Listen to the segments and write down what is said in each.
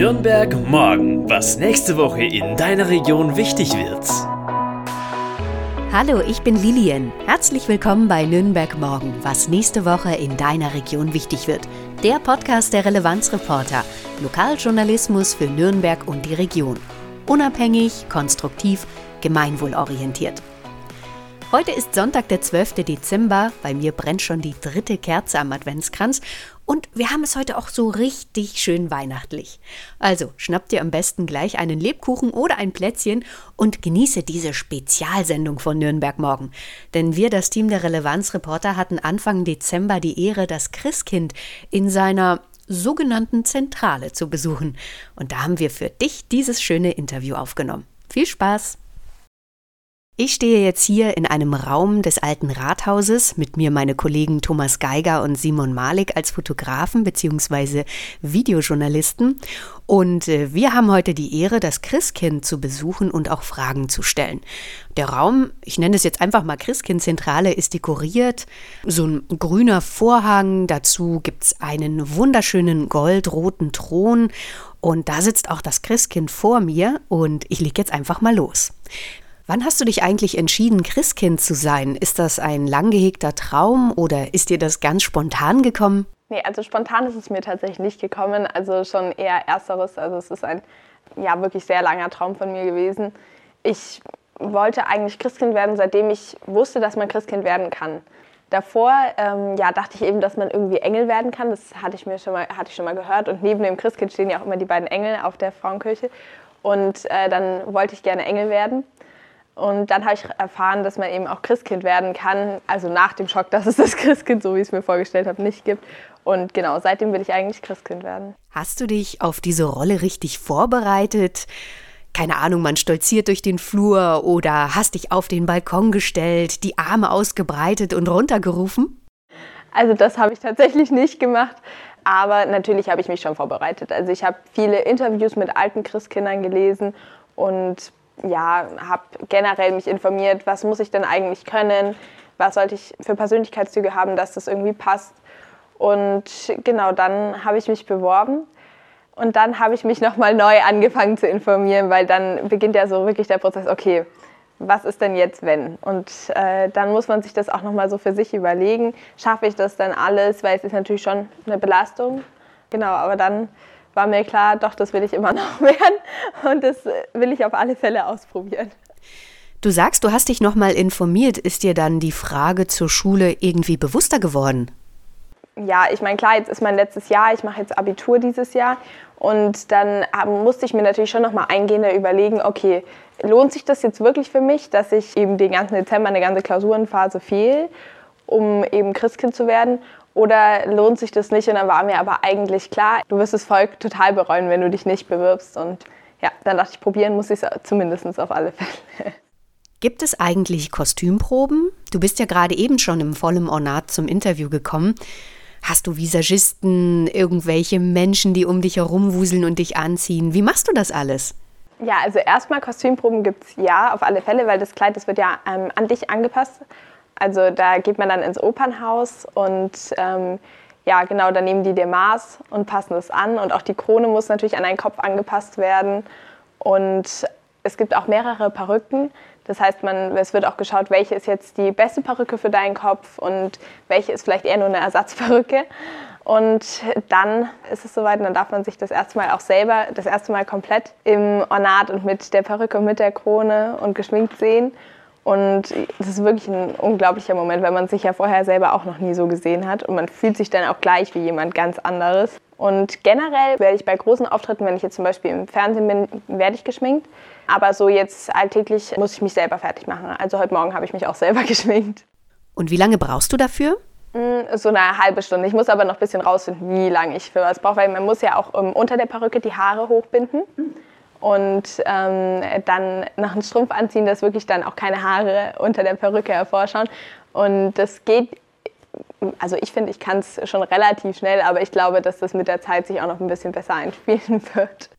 Nürnberg morgen, was nächste Woche in deiner Region wichtig wird. Hallo, ich bin Lilian. Herzlich willkommen bei Nürnberg morgen, was nächste Woche in deiner Region wichtig wird. Der Podcast der Relevanzreporter. Lokaljournalismus für Nürnberg und die Region. Unabhängig, konstruktiv, gemeinwohlorientiert. Heute ist Sonntag, der 12. Dezember. Bei mir brennt schon die dritte Kerze am Adventskranz und wir haben es heute auch so richtig schön weihnachtlich. Also schnappt dir am besten gleich einen Lebkuchen oder ein Plätzchen und genieße diese Spezialsendung von Nürnberg morgen. Denn wir, das Team der Relevanzreporter, hatten Anfang Dezember die Ehre, das Christkind in seiner sogenannten Zentrale zu besuchen. Und da haben wir für dich dieses schöne Interview aufgenommen. Viel Spaß! Ich stehe jetzt hier in einem Raum des alten Rathauses, mit mir meine Kollegen Thomas Geiger und Simon Malik als Fotografen bzw. Videojournalisten. Und äh, wir haben heute die Ehre, das Christkind zu besuchen und auch Fragen zu stellen. Der Raum, ich nenne es jetzt einfach mal Christkind-Zentrale, ist dekoriert. So ein grüner Vorhang, dazu gibt es einen wunderschönen goldroten Thron. Und da sitzt auch das Christkind vor mir und ich lege jetzt einfach mal los. Wann hast du dich eigentlich entschieden, Christkind zu sein? Ist das ein lang gehegter Traum oder ist dir das ganz spontan gekommen? Nee, also spontan ist es mir tatsächlich nicht gekommen. Also schon eher ersteres. Also es ist ein ja wirklich sehr langer Traum von mir gewesen. Ich wollte eigentlich Christkind werden, seitdem ich wusste, dass man Christkind werden kann. Davor ähm, ja, dachte ich eben, dass man irgendwie Engel werden kann. Das hatte ich mir schon mal, hatte ich schon mal gehört. Und neben dem Christkind stehen ja auch immer die beiden Engel auf der Frauenkirche. Und äh, dann wollte ich gerne Engel werden. Und dann habe ich erfahren, dass man eben auch Christkind werden kann. Also nach dem Schock, dass es das Christkind, so wie ich es mir vorgestellt habe, nicht gibt. Und genau, seitdem will ich eigentlich Christkind werden. Hast du dich auf diese Rolle richtig vorbereitet? Keine Ahnung, man stolziert durch den Flur oder hast dich auf den Balkon gestellt, die Arme ausgebreitet und runtergerufen? Also das habe ich tatsächlich nicht gemacht. Aber natürlich habe ich mich schon vorbereitet. Also ich habe viele Interviews mit alten Christkindern gelesen und ja, habe generell mich informiert, was muss ich denn eigentlich können, was sollte ich für Persönlichkeitszüge haben, dass das irgendwie passt. Und genau, dann habe ich mich beworben und dann habe ich mich nochmal neu angefangen zu informieren, weil dann beginnt ja so wirklich der Prozess, okay, was ist denn jetzt wenn? Und äh, dann muss man sich das auch nochmal so für sich überlegen, schaffe ich das dann alles, weil es ist natürlich schon eine Belastung. Genau, aber dann war mir klar, doch, das will ich immer noch werden und das will ich auf alle Fälle ausprobieren. Du sagst, du hast dich nochmal informiert. Ist dir dann die Frage zur Schule irgendwie bewusster geworden? Ja, ich meine, klar, jetzt ist mein letztes Jahr, ich mache jetzt Abitur dieses Jahr und dann musste ich mir natürlich schon nochmal eingehender überlegen, okay, lohnt sich das jetzt wirklich für mich, dass ich eben den ganzen Dezember eine ganze Klausurenphase fehl, um eben Christkind zu werden? Oder lohnt sich das nicht? Und dann war mir aber eigentlich klar, du wirst das Volk total bereuen, wenn du dich nicht bewirbst. Und ja, dann dachte ich, probieren muss ich es zumindest auf alle Fälle. Gibt es eigentlich Kostümproben? Du bist ja gerade eben schon im vollen Ornat zum Interview gekommen. Hast du Visagisten, irgendwelche Menschen, die um dich herumwuseln und dich anziehen? Wie machst du das alles? Ja, also erstmal Kostümproben gibt es ja, auf alle Fälle, weil das Kleid, das wird ja ähm, an dich angepasst. Also da geht man dann ins Opernhaus und ähm, ja, genau, da nehmen die dir Maß und passen es an. Und auch die Krone muss natürlich an deinen Kopf angepasst werden. Und es gibt auch mehrere Perücken. Das heißt, man, es wird auch geschaut, welche ist jetzt die beste Perücke für deinen Kopf und welche ist vielleicht eher nur eine Ersatzperücke. Und dann ist es soweit und dann darf man sich das erste Mal auch selber, das erste Mal komplett im Ornat und mit der Perücke und mit der Krone und geschminkt sehen. Und das ist wirklich ein unglaublicher Moment, weil man sich ja vorher selber auch noch nie so gesehen hat. Und man fühlt sich dann auch gleich wie jemand ganz anderes. Und generell werde ich bei großen Auftritten, wenn ich jetzt zum Beispiel im Fernsehen bin, werde ich geschminkt. Aber so jetzt alltäglich muss ich mich selber fertig machen. Also heute Morgen habe ich mich auch selber geschminkt. Und wie lange brauchst du dafür? Mm, so eine halbe Stunde. Ich muss aber noch ein bisschen rausfinden, wie lange ich für was brauche, weil man muss ja auch um, unter der Perücke die Haare hochbinden und ähm, dann nach einem Strumpf anziehen, dass wirklich dann auch keine Haare unter der Perücke hervorschauen. Und das geht, also ich finde, ich kann es schon relativ schnell, aber ich glaube, dass das mit der Zeit sich auch noch ein bisschen besser einspielen wird.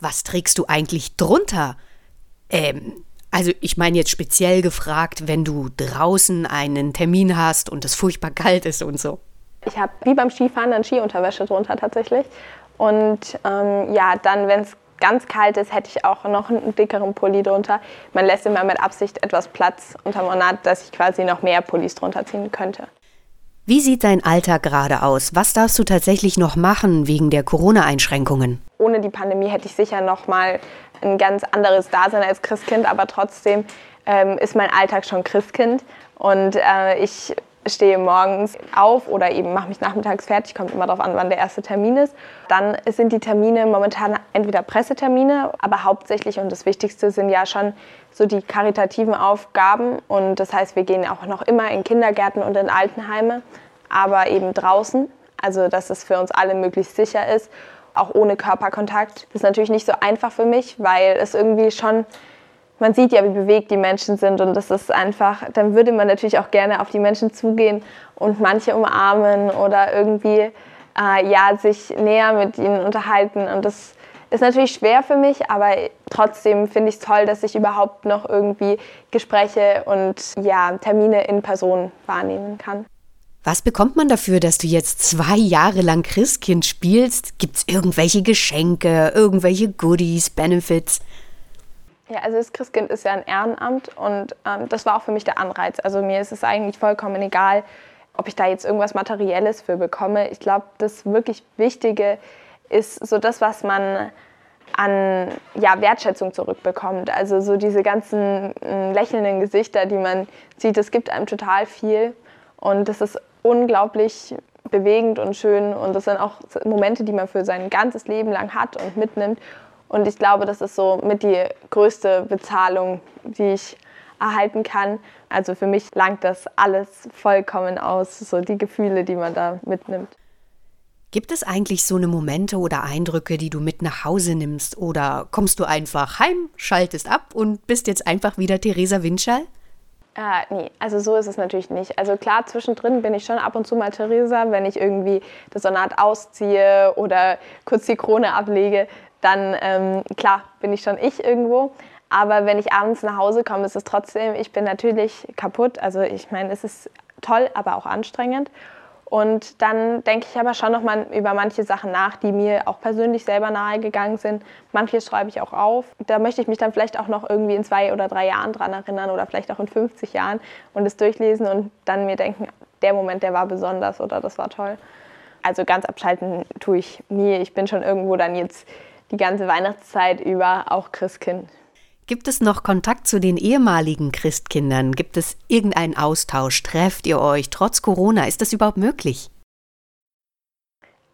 Was trägst du eigentlich drunter? Ähm, also ich meine jetzt speziell gefragt, wenn du draußen einen Termin hast und es furchtbar kalt ist und so. Ich habe wie beim Skifahren dann Skiunterwäsche drunter tatsächlich Und ähm, ja, dann, wenn es ganz kalt ist, hätte ich auch noch einen dickeren Pulli drunter. Man lässt immer mit Absicht etwas Platz unterm Ornat, dass ich quasi noch mehr Pullis drunter ziehen könnte. Wie sieht dein Alltag gerade aus? Was darfst du tatsächlich noch machen wegen der Corona-Einschränkungen? Ohne die Pandemie hätte ich sicher noch mal ein ganz anderes Dasein als Christkind, aber trotzdem ähm, ist mein Alltag schon Christkind und äh, ich stehe morgens auf oder eben mache mich nachmittags fertig, kommt immer darauf an, wann der erste Termin ist. Dann sind die Termine momentan entweder Pressetermine, aber hauptsächlich und das Wichtigste sind ja schon so die karitativen Aufgaben. Und das heißt, wir gehen auch noch immer in Kindergärten und in Altenheime, aber eben draußen, also dass es für uns alle möglichst sicher ist, auch ohne Körperkontakt. Das ist natürlich nicht so einfach für mich, weil es irgendwie schon man sieht ja, wie bewegt die Menschen sind und das ist einfach, dann würde man natürlich auch gerne auf die Menschen zugehen und manche umarmen oder irgendwie äh, ja, sich näher mit ihnen unterhalten und das ist natürlich schwer für mich, aber trotzdem finde ich es toll, dass ich überhaupt noch irgendwie Gespräche und ja, Termine in Person wahrnehmen kann. Was bekommt man dafür, dass du jetzt zwei Jahre lang Christkind spielst? Gibt es irgendwelche Geschenke, irgendwelche Goodies, Benefits? Ja, also das Christkind ist ja ein Ehrenamt und ähm, das war auch für mich der Anreiz. Also mir ist es eigentlich vollkommen egal, ob ich da jetzt irgendwas Materielles für bekomme. Ich glaube, das wirklich Wichtige ist so das, was man an ja, Wertschätzung zurückbekommt. Also so diese ganzen äh, lächelnden Gesichter, die man sieht, das gibt einem total viel und das ist unglaublich bewegend und schön und das sind auch Momente, die man für sein ganzes Leben lang hat und mitnimmt und ich glaube, das ist so mit die größte Bezahlung, die ich erhalten kann. Also für mich langt das alles vollkommen aus, so die Gefühle, die man da mitnimmt. Gibt es eigentlich so eine Momente oder Eindrücke, die du mit nach Hause nimmst? Oder kommst du einfach heim, schaltest ab und bist jetzt einfach wieder Theresa Winschall? Äh, nee, also so ist es natürlich nicht. Also klar, zwischendrin bin ich schon ab und zu mal Theresa, wenn ich irgendwie das Sonat ausziehe oder kurz die Krone ablege, dann ähm, klar bin ich schon ich irgendwo. Aber wenn ich abends nach Hause komme, ist es trotzdem, ich bin natürlich kaputt. Also ich meine, es ist toll, aber auch anstrengend. Und dann denke ich aber schon noch mal über manche Sachen nach, die mir auch persönlich selber nahe gegangen sind. Manches schreibe ich auch auf. Da möchte ich mich dann vielleicht auch noch irgendwie in zwei oder drei Jahren dran erinnern oder vielleicht auch in 50 Jahren und es durchlesen und dann mir denken, der Moment, der war besonders oder das war toll. Also ganz abschalten tue ich nie. Ich bin schon irgendwo dann jetzt die ganze Weihnachtszeit über auch Christkind. Gibt es noch Kontakt zu den ehemaligen Christkindern? Gibt es irgendeinen Austausch? Trefft ihr euch trotz Corona? Ist das überhaupt möglich?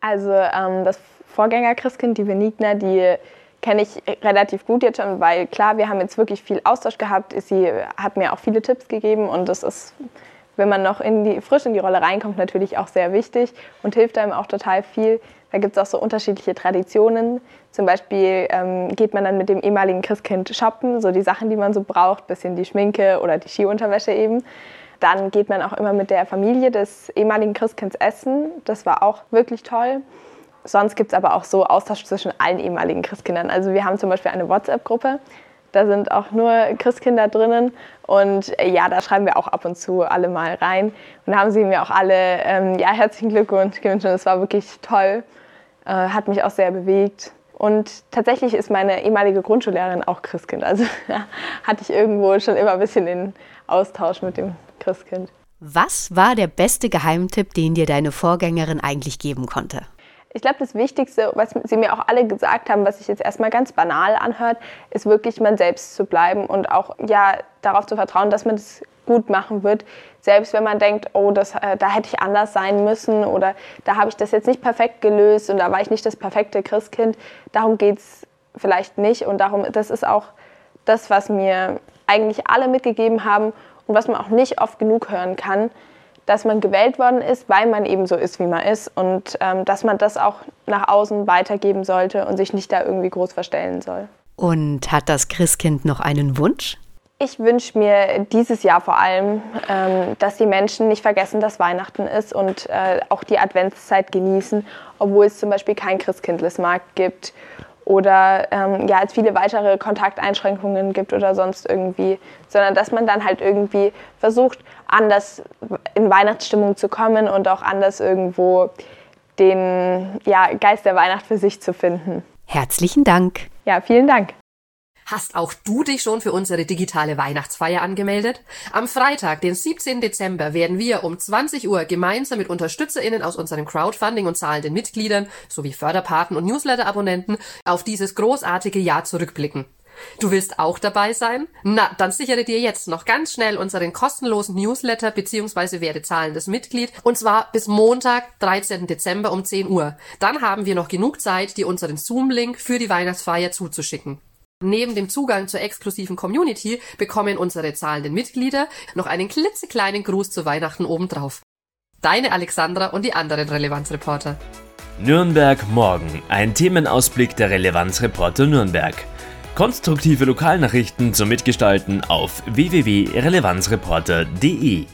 Also ähm, das Vorgänger-Christkind, die Benigna, die kenne ich relativ gut jetzt schon, weil klar, wir haben jetzt wirklich viel Austausch gehabt. Sie hat mir auch viele Tipps gegeben und das ist, wenn man noch in die, frisch in die Rolle reinkommt, natürlich auch sehr wichtig und hilft einem auch total viel. Da gibt es auch so unterschiedliche Traditionen. Zum Beispiel ähm, geht man dann mit dem ehemaligen Christkind shoppen, so die Sachen, die man so braucht, bisschen die Schminke oder die Skiunterwäsche eben. Dann geht man auch immer mit der Familie des ehemaligen Christkinds essen. Das war auch wirklich toll. Sonst gibt es aber auch so Austausch zwischen allen ehemaligen Christkindern. Also wir haben zum Beispiel eine WhatsApp-Gruppe. Da sind auch nur Christkinder drinnen. Und äh, ja, da schreiben wir auch ab und zu alle mal rein. Und da haben sie mir auch alle ähm, ja, herzlichen Glückwunsch gewünscht. Es war wirklich toll. Äh, hat mich auch sehr bewegt. Und tatsächlich ist meine ehemalige Grundschullehrerin auch Christkind. Also hatte ich irgendwo schon immer ein bisschen den Austausch mit dem Christkind. Was war der beste Geheimtipp, den dir deine Vorgängerin eigentlich geben konnte? Ich glaube, das Wichtigste, was sie mir auch alle gesagt haben, was sich jetzt erstmal ganz banal anhört, ist wirklich man selbst zu bleiben und auch ja darauf zu vertrauen, dass man das gut machen wird. Selbst wenn man denkt, oh, das, äh, da hätte ich anders sein müssen oder da habe ich das jetzt nicht perfekt gelöst und da war ich nicht das perfekte Christkind. Darum geht es vielleicht nicht und darum, das ist auch das, was mir eigentlich alle mitgegeben haben und was man auch nicht oft genug hören kann, dass man gewählt worden ist, weil man eben so ist, wie man ist und ähm, dass man das auch nach außen weitergeben sollte und sich nicht da irgendwie groß verstellen soll. Und hat das Christkind noch einen Wunsch? Ich wünsche mir dieses Jahr vor allem, ähm, dass die Menschen nicht vergessen, dass Weihnachten ist und äh, auch die Adventszeit genießen, obwohl es zum Beispiel kein Christkindlesmarkt gibt oder ähm, ja, es viele weitere Kontakteinschränkungen gibt oder sonst irgendwie, sondern dass man dann halt irgendwie versucht, anders in Weihnachtsstimmung zu kommen und auch anders irgendwo den ja, Geist der Weihnacht für sich zu finden. Herzlichen Dank. Ja, vielen Dank. Hast auch du dich schon für unsere digitale Weihnachtsfeier angemeldet? Am Freitag, den 17. Dezember, werden wir um 20 Uhr gemeinsam mit UnterstützerInnen aus unserem Crowdfunding und zahlenden Mitgliedern sowie Förderpaten und Newsletter-Abonnenten auf dieses großartige Jahr zurückblicken. Du willst auch dabei sein? Na, dann sichere dir jetzt noch ganz schnell unseren kostenlosen Newsletter bzw. werde zahlendes Mitglied und zwar bis Montag, 13. Dezember um 10 Uhr. Dann haben wir noch genug Zeit, dir unseren Zoom-Link für die Weihnachtsfeier zuzuschicken. Neben dem Zugang zur exklusiven Community bekommen unsere zahlenden Mitglieder noch einen klitzekleinen Gruß zu Weihnachten obendrauf. Deine Alexandra und die anderen Relevanzreporter. Nürnberg morgen. Ein Themenausblick der Relevanzreporter Nürnberg. Konstruktive Lokalnachrichten zum Mitgestalten auf www.relevanzreporter.de